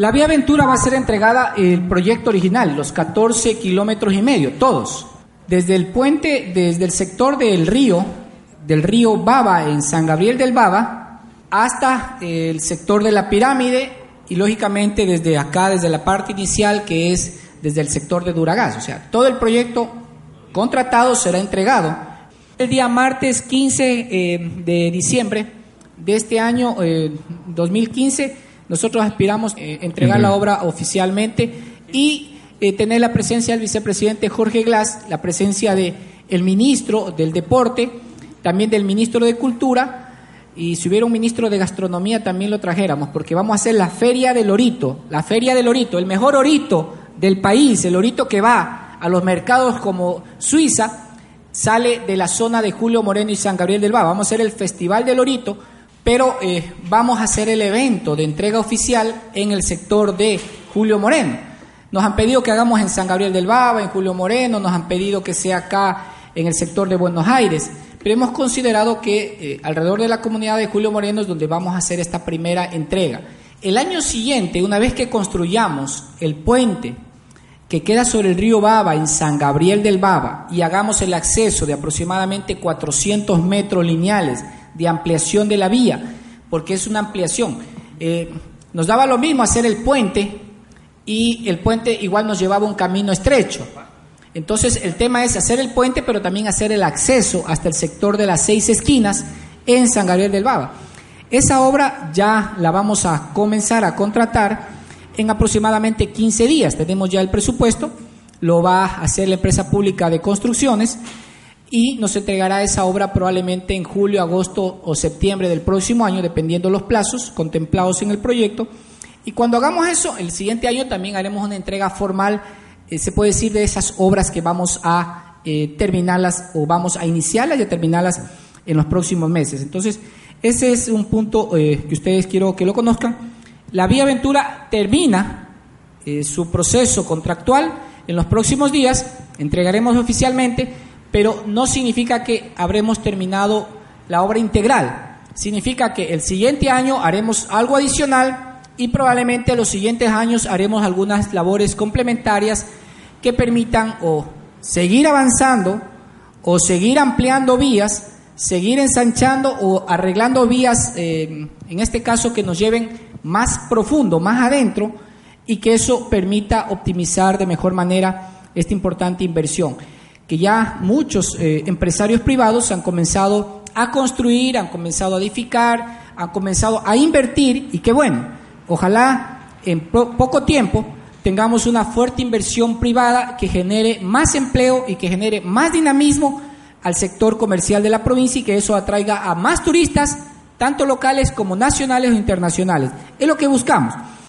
La Vía Aventura va a ser entregada el proyecto original, los 14 kilómetros y medio, todos. Desde el puente, desde el sector del río, del río Baba en San Gabriel del Baba, hasta el sector de la pirámide y lógicamente desde acá, desde la parte inicial que es desde el sector de Duragás. O sea, todo el proyecto contratado será entregado el día martes 15 eh, de diciembre de este año 2015 eh, nosotros aspiramos a eh, entregar la obra oficialmente y eh, tener la presencia del vicepresidente Jorge Glass, la presencia del el ministro del Deporte, también del ministro de Cultura, y si hubiera un ministro de Gastronomía también lo trajéramos, porque vamos a hacer la Feria del Orito, la Feria del Orito, el mejor orito del país, el orito que va a los mercados como Suiza, sale de la zona de Julio Moreno y San Gabriel del Ba. Vamos a hacer el Festival del Orito pero eh, vamos a hacer el evento de entrega oficial en el sector de Julio Moreno. Nos han pedido que hagamos en San Gabriel del Baba, en Julio Moreno, nos han pedido que sea acá en el sector de Buenos Aires, pero hemos considerado que eh, alrededor de la comunidad de Julio Moreno es donde vamos a hacer esta primera entrega. El año siguiente, una vez que construyamos el puente que queda sobre el río Baba en San Gabriel del Baba y hagamos el acceso de aproximadamente 400 metros lineales de ampliación de la vía, porque es una ampliación. Eh, nos daba lo mismo hacer el puente y el puente igual nos llevaba un camino estrecho. Entonces el tema es hacer el puente, pero también hacer el acceso hasta el sector de las seis esquinas en San Gabriel del Baba. Esa obra ya la vamos a comenzar a contratar en aproximadamente 15 días. Tenemos ya el presupuesto, lo va a hacer la empresa pública de construcciones y nos entregará esa obra probablemente en julio, agosto o septiembre del próximo año, dependiendo los plazos contemplados en el proyecto. Y cuando hagamos eso, el siguiente año también haremos una entrega formal, eh, se puede decir, de esas obras que vamos a eh, terminarlas o vamos a iniciarlas y a terminarlas en los próximos meses. Entonces, ese es un punto eh, que ustedes quiero que lo conozcan. La Vía Aventura termina su proceso contractual en los próximos días, entregaremos oficialmente pero no significa que habremos terminado la obra integral. Significa que el siguiente año haremos algo adicional y probablemente los siguientes años haremos algunas labores complementarias que permitan o seguir avanzando o seguir ampliando vías, seguir ensanchando o arreglando vías, eh, en este caso que nos lleven más profundo, más adentro, y que eso permita optimizar de mejor manera esta importante inversión que ya muchos eh, empresarios privados han comenzado a construir, han comenzado a edificar, han comenzado a invertir y que bueno, ojalá en poco tiempo tengamos una fuerte inversión privada que genere más empleo y que genere más dinamismo al sector comercial de la provincia y que eso atraiga a más turistas, tanto locales como nacionales o internacionales. Es lo que buscamos.